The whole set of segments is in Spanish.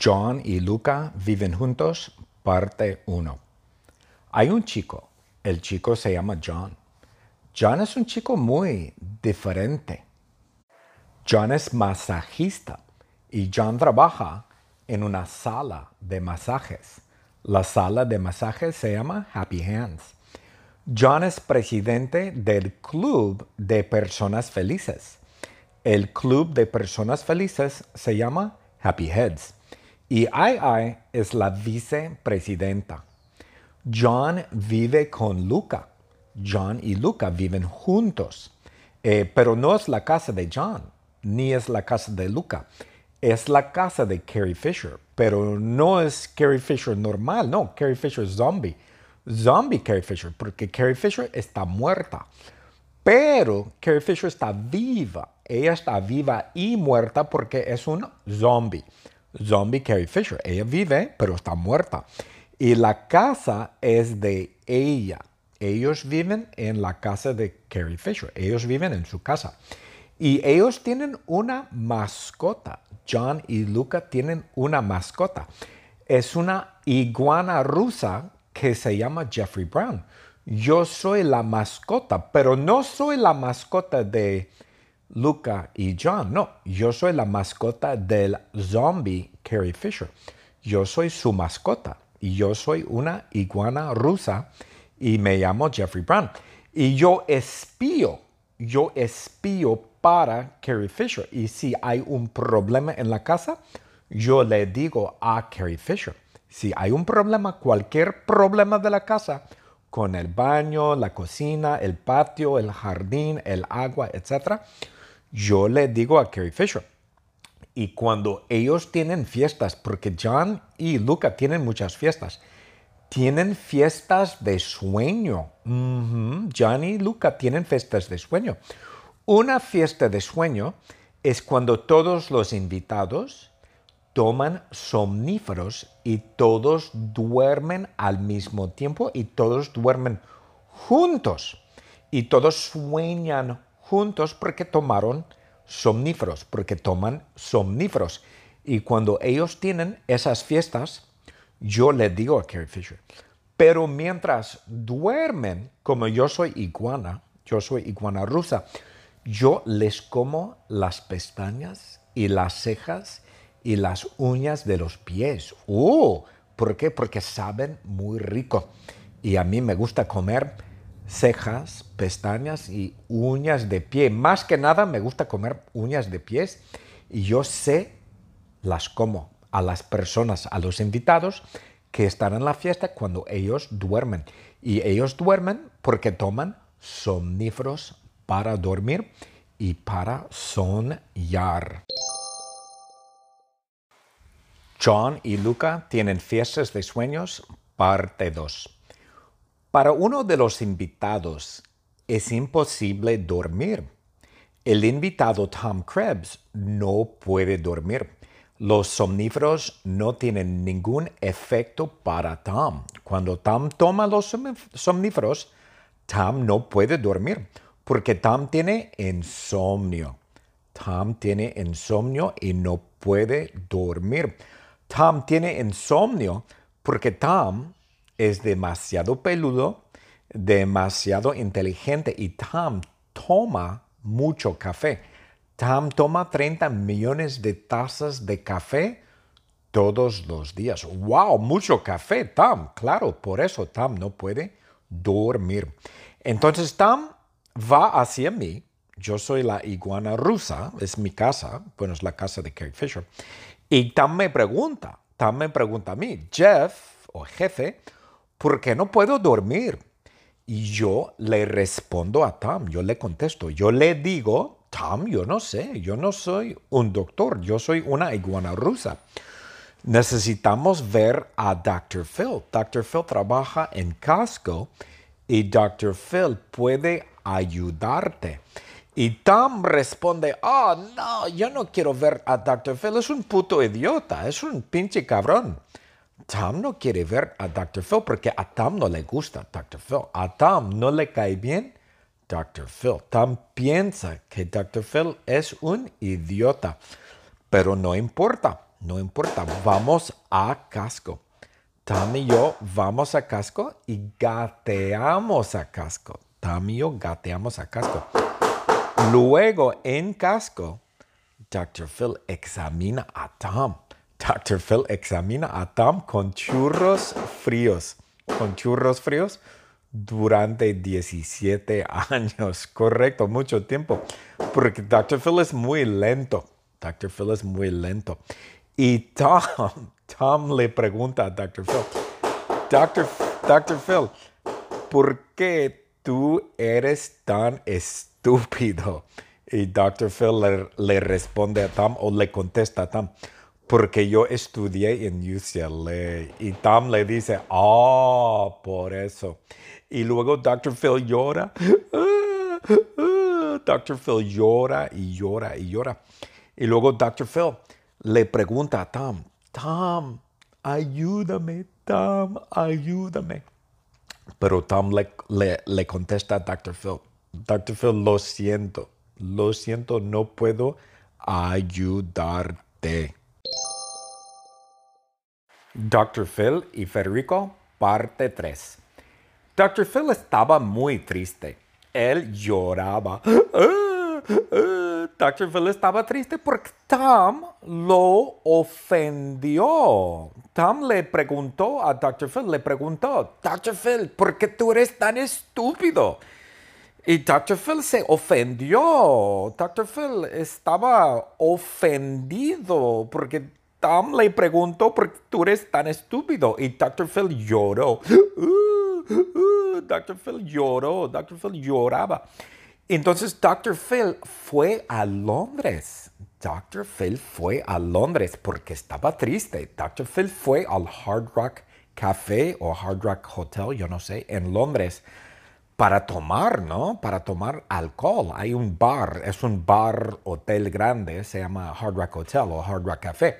John y Luca viven juntos, parte 1. Hay un chico, el chico se llama John. John es un chico muy diferente. John es masajista y John trabaja en una sala de masajes. La sala de masajes se llama Happy Hands. John es presidente del Club de Personas Felices. El Club de Personas Felices se llama Happy Heads. Y Ai es la vicepresidenta. John vive con Luca. John y Luca viven juntos. Eh, pero no es la casa de John, ni es la casa de Luca. Es la casa de Carrie Fisher. Pero no es Carrie Fisher normal, no. Carrie Fisher es zombie. Zombie Carrie Fisher, porque Carrie Fisher está muerta. Pero Carrie Fisher está viva. Ella está viva y muerta porque es un zombie. Zombie Carrie Fisher. Ella vive, pero está muerta. Y la casa es de ella. Ellos viven en la casa de Carrie Fisher. Ellos viven en su casa. Y ellos tienen una mascota. John y Luca tienen una mascota. Es una iguana rusa que se llama Jeffrey Brown. Yo soy la mascota, pero no soy la mascota de Luca y John. No, yo soy la mascota del zombie Carrie Fisher. Yo soy su mascota y yo soy una iguana rusa y me llamo Jeffrey Brown. Y yo espío, yo espío para Carrie Fisher. Y si hay un problema en la casa, yo le digo a Carrie Fisher. Si hay un problema, cualquier problema de la casa, con el baño, la cocina, el patio, el jardín, el agua, etc., yo le digo a Carrie Fisher. Y cuando ellos tienen fiestas, porque John y Luca tienen muchas fiestas, tienen fiestas de sueño. John y Luca tienen fiestas de sueño. Una fiesta de sueño es cuando todos los invitados toman somníferos y todos duermen al mismo tiempo y todos duermen juntos y todos sueñan juntos porque tomaron somníferos, porque toman somníferos. Y cuando ellos tienen esas fiestas, yo le digo a Carrie Fisher, pero mientras duermen, como yo soy iguana, yo soy iguana rusa, yo les como las pestañas y las cejas y las uñas de los pies. ¡Oh! ¿Por qué? Porque saben muy rico. Y a mí me gusta comer cejas, pestañas y uñas de pie. Más que nada me gusta comer uñas de pies y yo sé las como a las personas, a los invitados que están en la fiesta cuando ellos duermen. Y ellos duermen porque toman somníferos para dormir y para soñar. John y Luca tienen fiestas de sueños, parte 2. Para uno de los invitados es imposible dormir. El invitado Tom Krebs no puede dormir. Los somníferos no tienen ningún efecto para Tom. Cuando Tom toma los somníferos, Tom no puede dormir porque Tom tiene insomnio. Tom tiene insomnio y no puede dormir. Tom tiene insomnio porque Tom es demasiado peludo, demasiado inteligente y Tom toma mucho café. Tom toma 30 millones de tazas de café todos los días. ¡Wow! Mucho café, Tom. Claro, por eso Tom no puede dormir. Entonces Tom va hacia mí. Yo soy la iguana rusa, es mi casa, bueno, es la casa de Carrie Fisher. Y Tom me pregunta, Tom me pregunta a mí, Jeff o jefe, ¿por qué no puedo dormir? Y yo le respondo a Tom, yo le contesto, yo le digo, Tom, yo no sé, yo no soy un doctor, yo soy una iguana rusa. Necesitamos ver a Dr. Phil. Dr. Phil trabaja en Costco y Dr. Phil puede ayudarte. Y Tom responde, oh, no, yo no quiero ver a Dr. Phil, es un puto idiota, es un pinche cabrón. Tom no quiere ver a Dr. Phil porque a Tom no le gusta Dr. Phil. A Tom no le cae bien Dr. Phil. Tom piensa que Dr. Phil es un idiota. Pero no importa. no importa, vamos a casco. Tam y yo vamos a casco y gateamos a casco. Tam y yo gateamos a casco. Luego, en casco, Dr. Phil examina a Tom. Dr. Phil examina a Tom con churros fríos. Con churros fríos durante 17 años. Correcto, mucho tiempo. Porque Dr. Phil es muy lento. Dr. Phil es muy lento. Y Tom, Tom le pregunta a Dr. Phil, Dr. Dr. Phil, ¿por qué tú eres tan estúpido? Y Dr. Phil le, le, responde a Tom o le contesta a Tom, porque yo estudié en UCLA. Y Tom le dice, oh, por eso. Y luego Dr. Phil llora. Dr. Phil llora y llora y llora. Y luego Dr. Phil le pregunta a Tom, Tom, ayúdame, Tom, ayúdame. Pero Tom le, le, le contesta a Dr. Phil, Dr. Phil, lo siento, lo siento, no puedo ayudarte. Dr. Phil y Federico, parte 3. Dr. Phil estaba muy triste. Él lloraba. Dr. Phil estaba triste porque Tom lo ofendió. Tom le preguntó a Dr. Phil, le preguntó, Dr. Phil, ¿por qué tú eres tan estúpido? Y Dr. Phil se ofendió. Dr. Phil estaba ofendido porque Tom le preguntó por qué tú eres tan estúpido. Y Dr. Phil lloró. Dr. Phil lloró. Dr. Phil lloraba. Entonces Dr. Phil fue a Londres. Dr. Phil fue a Londres porque estaba triste. Dr. Phil fue al Hard Rock Café o Hard Rock Hotel, yo no sé, en Londres para tomar, ¿no? Para tomar alcohol. Hay un bar, es un bar hotel grande, se llama Hard Rock Hotel o Hard Rock Café.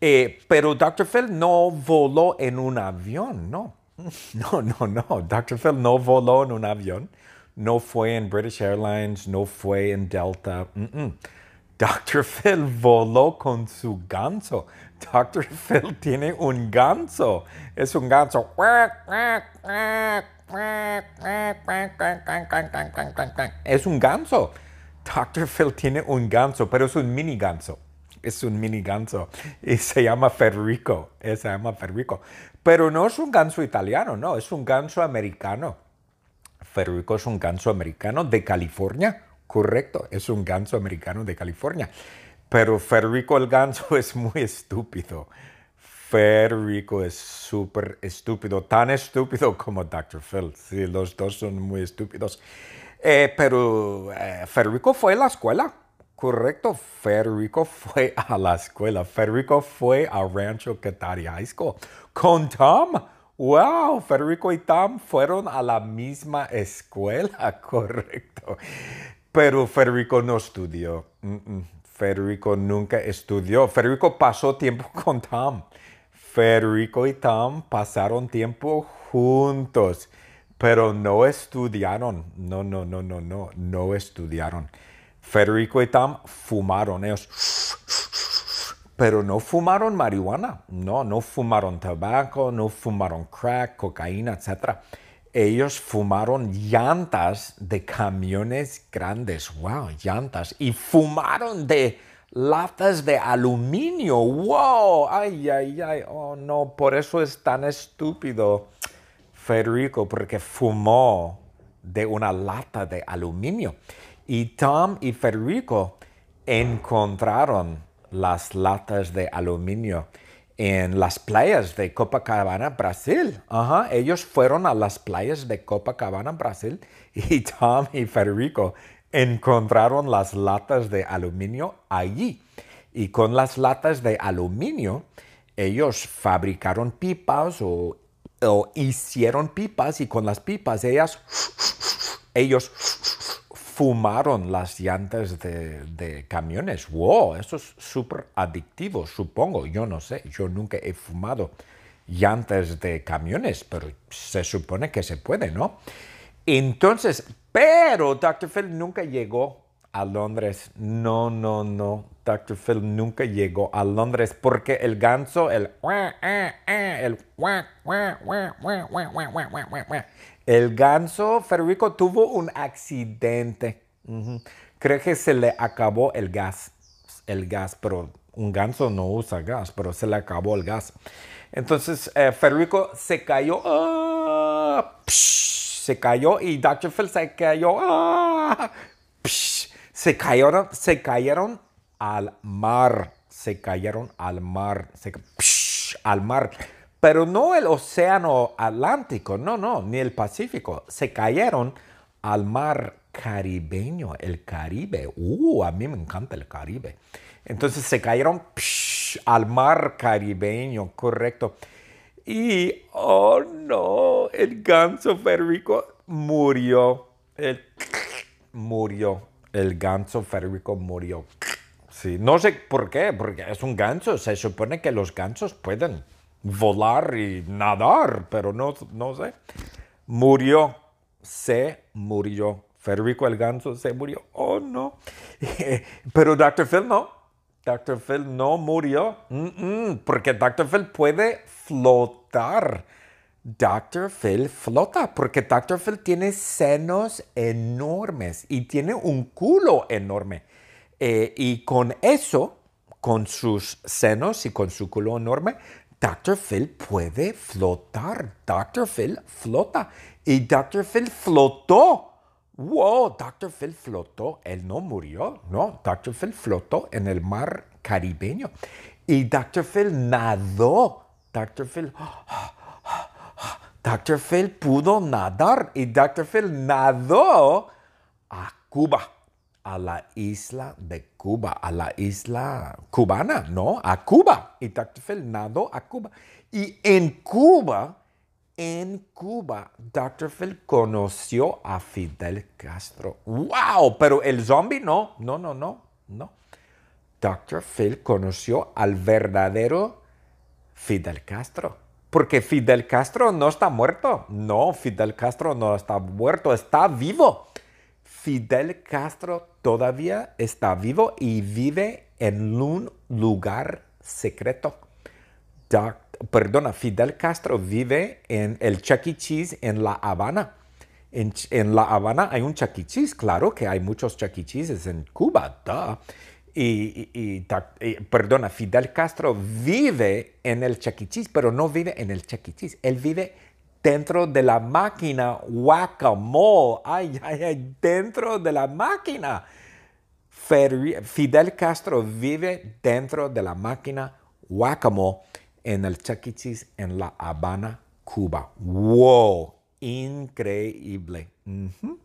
Eh, pero Dr. Phil no voló en un avión, no. No, no, no. Dr. Phil no voló en un avión no fue en British Airlines, no fue en Delta. Dr. Phil voló con su ganso. Dr. Phil tiene un ganso. Es un ganso. Es un ganso. Dr. Phil tiene un ganso, pero es un mini ganso. Es un mini ganso. Y se llama Federico. Se llama Federico. Pero no es un ganso italiano, no. Es un ganso americano. Federico es un ganso americano de California. Correcto, es un ganso americano de California. Pero Federico el ganso es muy estúpido. Federico es súper estúpido, tan estúpido como Dr. Phil. Sí, los dos son muy estúpidos. Eh, pero eh, Federico fue a la escuela. Correcto, Federico fue a la escuela. Federico fue a Rancho Catari High School con Tom. Wow, Federico y Tom fueron a la misma escuela, correcto. Pero Federico no estudió. Federico nunca estudió. Federico pasó tiempo con Tom. Federico y Tom pasaron tiempo juntos, pero no estudiaron. No, no, no, no, no, no estudiaron. Federico y Tom fumaron. Ellos pero no fumaron marihuana, no, no fumaron tabaco, no fumaron crack, cocaína, etc. Ellos fumaron llantas de camiones grandes, wow, llantas, y fumaron de latas de aluminio, wow, ay, ay, ay, oh no, por eso es tan estúpido Federico, porque fumó de una lata de aluminio. Y Tom y Federico encontraron las latas de aluminio en las playas de Copacabana, Brasil. Ajá, ellos fueron a las playas de Copacabana, Brasil, y Tom y Federico encontraron las latas de aluminio allí. Y con las latas de aluminio, ellos fabricaron pipas o, o hicieron pipas y con las pipas ellas, ellos fumaron las llantas de, camiones. ¡Wow! Eso es súper adictivo, supongo. Yo no sé, yo nunca he fumado llantas de camiones, pero se supone que se puede, ¿no? Entonces, pero Dr. Phil nunca llegó a Londres. No, no, no. Dr. Phil nunca llegó a Londres porque el ganso, el el el ganso Federico tuvo un accidente. Creo que se le acabó el gas, el gas, pero un ganso no usa gas, pero se le acabó el gas. Entonces eh, Federico se cayó, ah, se cayó y Dr. Phil se cayó, ah, se cayeron, se cayeron al mar, se cayeron al mar, se, al mar. Pero no el océano Atlántico, no, no, ni el Pacífico, se cayeron al mar caribeño, el Caribe. Uh, a mí me encanta el Caribe. Entonces se cayeron al mar caribeño, correcto. Y, oh no, el ganso Federico murió. El, murió. El ganso Federico murió. Sí, no sé por qué, porque es un ganso. Se supone que los gansos pueden volar y nadar, pero no, no sé. Murió. Se murió. Federico el ganso se murió. Oh, no. pero Dr. Phil no. Dr. Phil no murió. porque Dr. Phil puede flotar. Dr. Phil flota porque Dr. Phil tiene senos enormes y tiene un culo enorme. Eh, y con eso, con sus senos y con su culo enorme, Dr. Phil puede flotar. Dr. Phil flota. Y Dr. Phil flotó. Wow, Dr. Phil flotó. Él no murió. No, Dr. Phil flotó en el mar caribeño. Y Dr. Phil nadó. Dr. Phil. Dr. Phil pudo nadar. Y Dr. Phil nadó a Cuba a la isla de Cuba, a la isla cubana, ¿no? A Cuba. Y Dr. Phil nadó a Cuba. Y en Cuba, en Cuba, Dr. Phil conoció a Fidel Castro. ¡Wow! Pero el zombie no, no, no, no, no. Dr. Phil conoció al verdadero Fidel Castro. Porque Fidel Castro no está muerto. No, Fidel Castro no está muerto, está vivo. Fidel Castro todavía está vivo y vive en un lugar secreto. perdona, Fidel Castro vive en el Chuck E. Cheese en La Habana. En, La Habana hay un Chuck E. Cheese, claro que hay muchos Chuck E. En Cuba, Y, perdona, Fidel Castro vive en el Chuck E. Cheese, pero no vive en el Chuck E. Cheese. Él vive dentro de la máquina guacamole. Ay, ay, ay, dentro de la máquina. Fidel Castro vive dentro de la máquina guacamole en el Chuck e. En La Habana, Cuba. ¡Wow! Increíble. Uh -huh.